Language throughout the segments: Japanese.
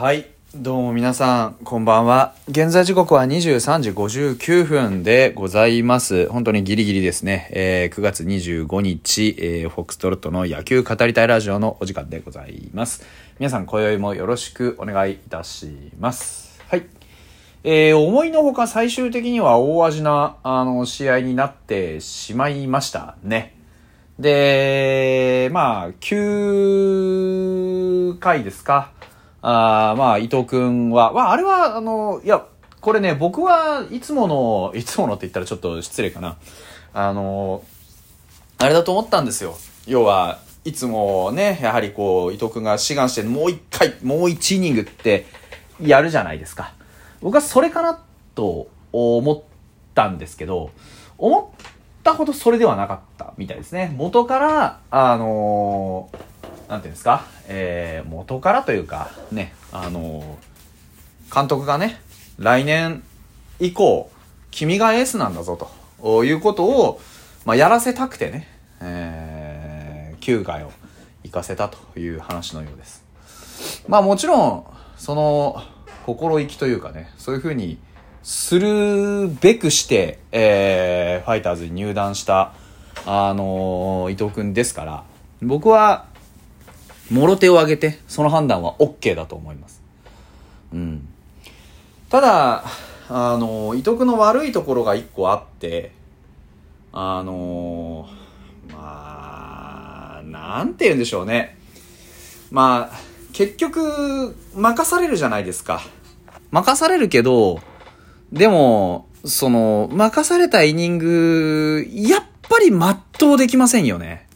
はい。どうも皆さん、こんばんは。現在時刻は23時59分でございます。本当にギリギリですね。えー9月25日、えーフォックストロットの野球語りたいラジオのお時間でございます。皆さん、今宵もよろしくお願いいたします。はい。えー思いのほか最終的には大味な、あの、試合になってしまいましたね。で、まあ、9回ですか。あまあ、伊藤くんは、まあ、あれは、あの、いや、これね、僕はいつもの、いつものって言ったらちょっと失礼かな。あの、あれだと思ったんですよ。要は、いつもね、やはりこう、伊藤くんが志願してもう一回、もう一イニングってやるじゃないですか。僕はそれかなと思ったんですけど、思ったほどそれではなかったみたいですね。元から、あのなんていうんですか、えー、元からというか、ね、あの監督がね、来年以降、君がエースなんだぞということを、まあ、やらせたくてね、えー、9回を行かせたという話のようです。まあもちろん、その、心意気というかね、そういうふうにするべくして、えー、ファイターズに入団した、あの伊藤くんですから、僕は、もろ手を挙げて、その判断は OK だと思います。うん。ただ、あの、伊藤君の悪いところが一個あって、あの、まあ、なんて言うんでしょうね。まあ、結局、任されるじゃないですか。任されるけど、でも、その、任されたイニング、やっぱり全うできませんよね。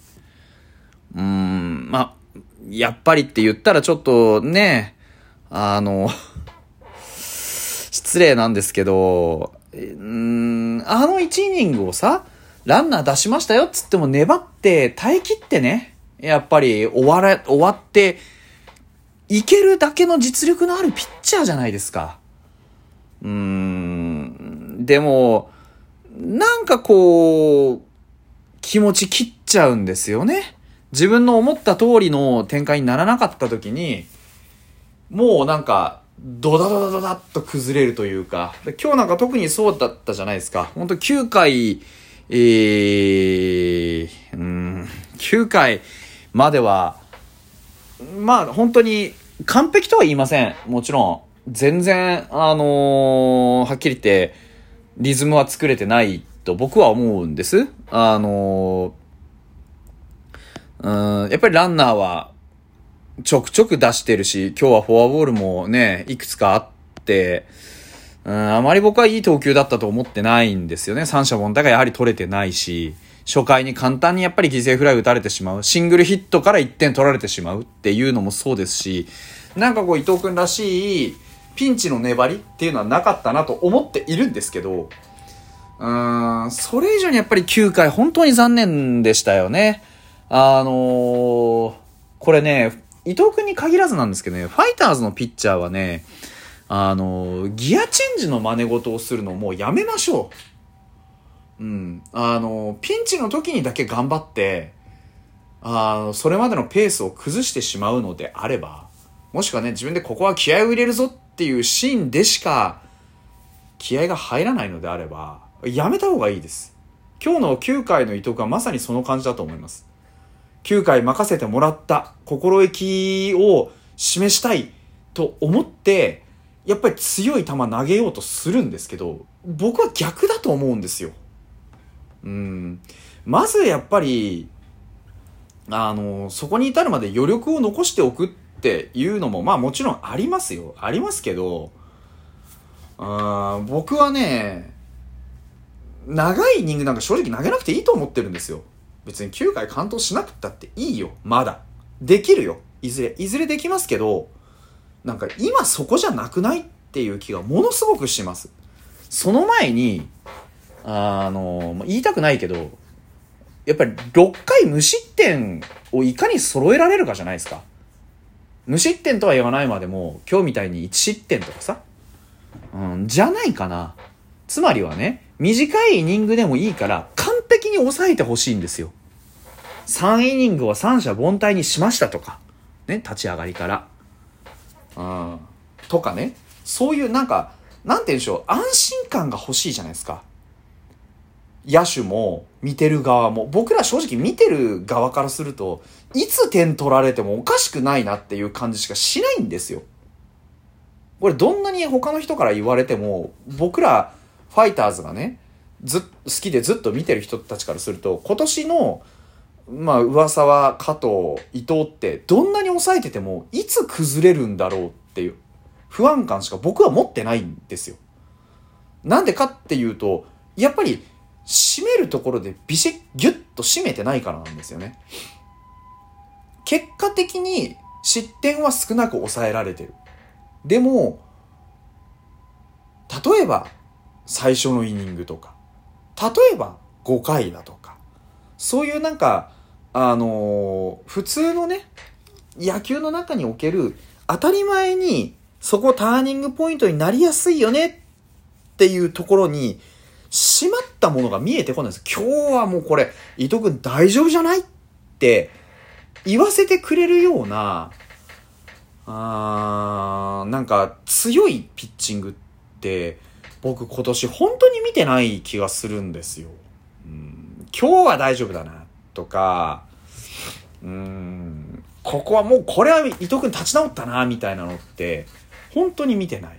うーん、まあ、やっぱりって言ったらちょっとね、あの、失礼なんですけど、うん、あの1イニングをさ、ランナー出しましたよっつっても粘って耐え切ってね、やっぱり終わら、終わって、いけるだけの実力のあるピッチャーじゃないですか。うーん、でも、なんかこう、気持ち切っちゃうんですよね。自分の思った通りの展開にならなかった時に、もうなんか、ドダドダドダッと崩れるというか、今日なんか特にそうだったじゃないですか。本当9回、えー、うん、9回までは、まあ本当に完璧とは言いません。もちろん。全然、あのーはっきり言って、リズムは作れてないと僕は思うんです。あのーうん、やっぱりランナーはちょくちょく出してるし、今日はフォアボールもね、いくつかあって、うん、あまり僕はいい投球だったと思ってないんですよね。三者凡退がやはり取れてないし、初回に簡単にやっぱり犠牲フライ打たれてしまう。シングルヒットから1点取られてしまうっていうのもそうですし、なんかこう伊藤君らしいピンチの粘りっていうのはなかったなと思っているんですけど、うん、それ以上にやっぱり9回本当に残念でしたよね。あのーこれね、伊藤君に限らずなんですけどね、ファイターズのピッチャーはね、あのーギアチェンジの真似事をするのもうやめましょう。うん。あのーピンチの時にだけ頑張って、あの、それまでのペースを崩してしまうのであれば、もしくはね、自分でここは気合を入れるぞっていうシーンでしか、気合が入らないのであれば、やめた方がいいです。今日の9回の伊藤君はまさにその感じだと思います。9回任せてもらった心意気を示したいと思って、やっぱり強い球投げようとするんですけど、僕は逆だと思うんですよ。うん。まずやっぱり、あの、そこに至るまで余力を残しておくっていうのも、まあもちろんありますよ。ありますけど、あ僕はね、長いイニングなんか正直投げなくていいと思ってるんですよ。別に9回完投しなくったっていいよ。まだ。できるよ。いずれ。いずれできますけど、なんか今そこじゃなくないっていう気がものすごくします。その前に、あの、言いたくないけど、やっぱり6回無失点をいかに揃えられるかじゃないですか。無失点とは言わないまでも、今日みたいに1失点とかさ、うん、じゃないかな。つまりはね、短いイニングでもいいから、完璧に抑えてほしいんですよ。3イニングは三者凡退にしましたとか。ね、立ち上がりから。うん。とかね、そういうなんか、なんて言うんでしょう、安心感が欲しいじゃないですか。野手も、見てる側も、僕ら正直見てる側からすると、いつ点取られてもおかしくないなっていう感じしかしないんですよ。これどんなに他の人から言われても、僕らファイターズがね、ず好きでずっと見てる人たちからすると、今年の、まあ噂は加藤、伊藤ってどんなに抑えてても、いつ崩れるんだろうっていう不安感しか僕は持ってないんですよ。なんでかっていうと、やっぱり締めるところでビシッ、ギュッと締めてないからなんですよね。結果的に失点は少なく抑えられてる。でも、例えば最初のイニングとか、例えば5回だとか、そういうなんか、あのー、普通のね、野球の中における当たり前にそこターニングポイントになりやすいよねっていうところに、しまったものが見えてこないんです。今日はもうこれ、伊藤君大丈夫じゃないって言わせてくれるような、あーなんか強いピッチングって僕今年本当に見てない気がするんですよ。うん、今日は大丈夫だなとか、うん、ここはもうこれは伊藤君立ち直ったなみたいなのって本当に見てない。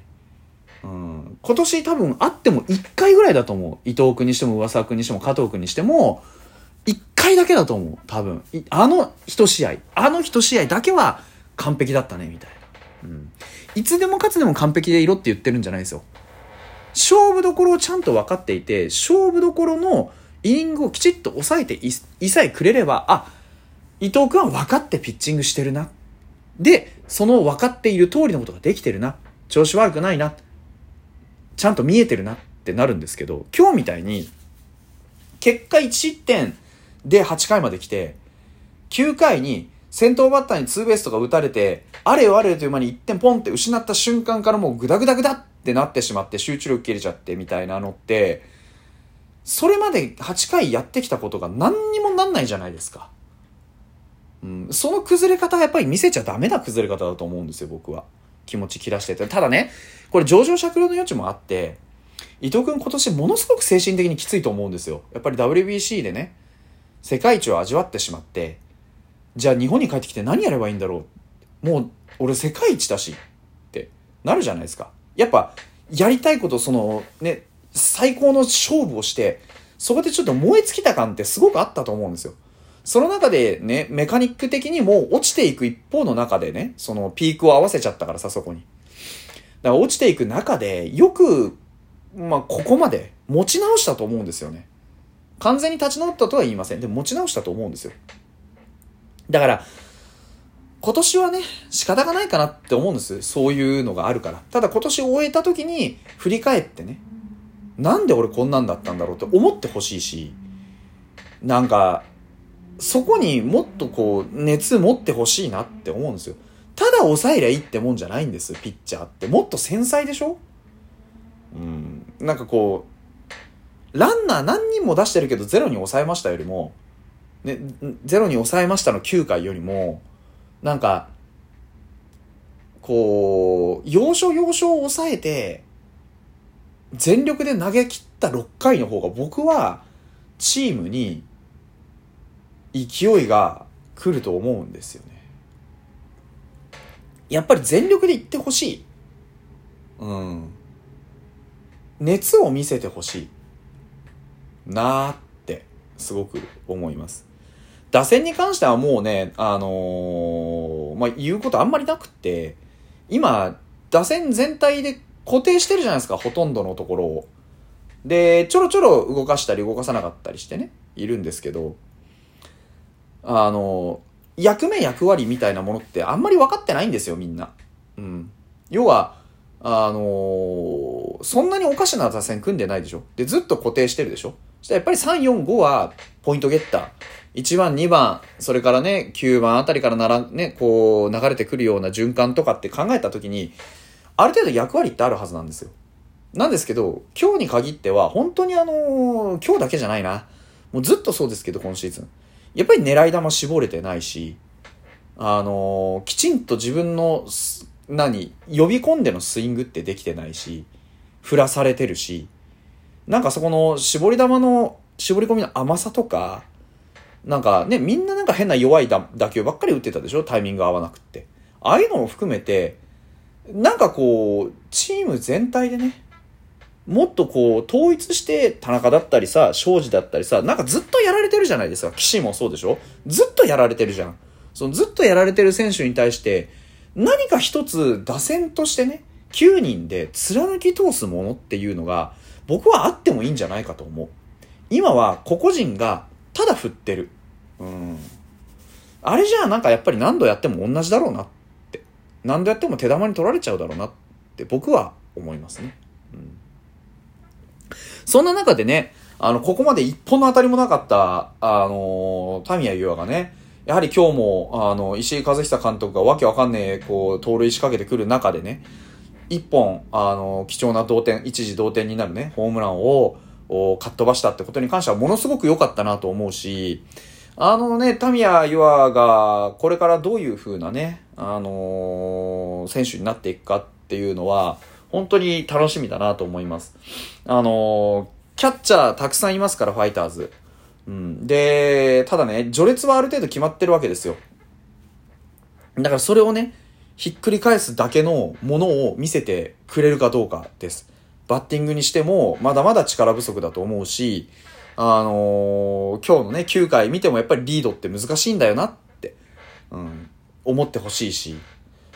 うん、今年多分あっても1回ぐらいだと思う。伊藤君にしても上沢君にしても加藤君にしても、1回だけだと思う。多分。あの一試合、あの一試合だけは完璧だったね、みたいな。うん。いつでも勝つでも完璧でいろって言ってるんじゃないですよ。勝負どころをちゃんと分かっていて、勝負どころのイニングをきちっと抑えていさえくれれば、あ、伊藤君は分かってピッチングしてるな。で、その分かっている通りのことができてるな。調子悪くないな。ちゃんと見えてるなってなるんですけど、今日みたいに、結果1失点で8回まで来て、9回に先頭バッターにツーベースとか打たれて、あれよあれよという間に1点ポンって失った瞬間からもうグダグダグダっってなってしまって集中力切れちゃってみたいなのって、それまで8回やってきたことが何にもなんないじゃないですか。うん、その崩れ方はやっぱり見せちゃダメな崩れ方だと思うんですよ、僕は。気持ち切らしてて。ただね、これ上場酌量の余地もあって、伊藤君今年ものすごく精神的にきついと思うんですよ。やっぱり WBC でね、世界一を味わってしまって、じゃあ日本に帰ってきて何やればいいんだろう。もう俺世界一だしってなるじゃないですか。やっぱやりたいことそのね、最高の勝負をして、そこでちょっと燃え尽きた感ってすごくあったと思うんですよ。その中でね、メカニック的にも落ちていく一方の中でね、そのピークを合わせちゃったからさ、そこに。だから落ちていく中で、よく、まあ、ここまで持ち直したと思うんですよね。完全に立ち直ったとは言いません。でも持ち直したと思うんですよ。だから、今年はね、仕方がないかなって思うんです。そういうのがあるから。ただ今年終えた時に振り返ってね、なんで俺こんなんだったんだろうって思ってほしいし、なんか、そこにもっとこう、熱持ってほしいなって思うんですよ。ただ抑えりゃいいってもんじゃないんです、ピッチャーって。もっと繊細でしょ？うん。なんかこう、ランナー何人も出してるけどゼロに抑えましたよりも、ね、ゼロに抑えましたの9回よりも、なんか、こう、要所要所を抑えて、全力で投げ切った6回の方が僕は、チームに勢いが来ると思うんですよね。やっぱり全力でいってほしい。うん。熱を見せてほしい。なーってすごく思います。打線に関してはもうね、あのー、まあ、言うことあんまりなくって、今、打線全体で固定してるじゃないですか、ほとんどのところを。で、ちょろちょろ動かしたり動かさなかったりしてね、いるんですけど、あの、役目役割みたいなものってあんまり分かってないんですよ、みんな。うん。要は、あのー、そんなにおかしな打線組んでないでしょで、ずっと固定してるでしょそしたらやっぱり3、4、5はポイントゲッター。1番、2番、それからね、9番あたりからなら、ね、こう、流れてくるような循環とかって考えたときに、ある程度役割ってあるはずなんですよ。なんですけど、今日に限っては、本当にあのー、今日だけじゃないな。もうずっとそうですけど、今シーズン。やっぱり狙い球絞れてないし、あのー、きちんと自分の何呼び込んでのスイングってできてないし、振らされてるし、なんかそこの絞り球の絞り込みの甘さとか、なんかね、みんななんか変な弱い打打球ばっかり打ってたでしょ？タイミング合わなくって。ああいうのも含めて、なんかこう、チーム全体でね、もっとこう、統一して田中だったりさ、庄司だったりさ、なんかずっとやられてるじゃないですか。岸もそうでしょ？ずっとやられてるじゃん。そのずっとやられてる選手に対して、何か一つ打線としてね、9人で貫き通すものっていうのが、僕はあってもいいんじゃないかと思う。今は個々人がただ振ってる。うん。あれじゃあなんかやっぱり何度やっても同じだろうなって。何度やっても手玉に取られちゃうだろうなって僕は思いますね。うん。そんな中でね、あの、ここまで一本の当たりもなかった、あのー、タミヤユアがね、やはり今日も、あの、石井和久監督がわけわかんねえ、こう、盗塁仕掛けてくる中でね、一本、あの、貴重な同点、一時同点になるね、ホームランを、かっ飛ばしたってことに関してはものすごく良かったなと思うし、あのね、タミヤ・ユアがこれからどういう風なね、あのー、選手になっていくかっていうのは、本当に楽しみだなと思います。あのー、キャッチャーたくさんいますから、ファイターズ。うん。で、ただね、序列はある程度決まってるわけですよ。だからそれをね、ひっくり返すだけのものを見せてくれるかどうかです。バッティングにしても、まだまだ力不足だと思うし、あのー、今日のね、9回見てもやっぱりリードって難しいんだよなって、うん、思ってほしいし、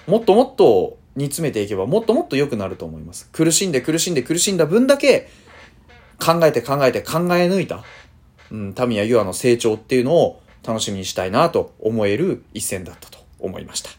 もっともっと煮詰めていけばもっともっと良くなると思います。苦しんで苦しんで苦しんだ分だけ、考えて考えて考え抜いたうん、タミヤユアの成長っていうのを楽しみにしたいなと思える一戦だったと思いました。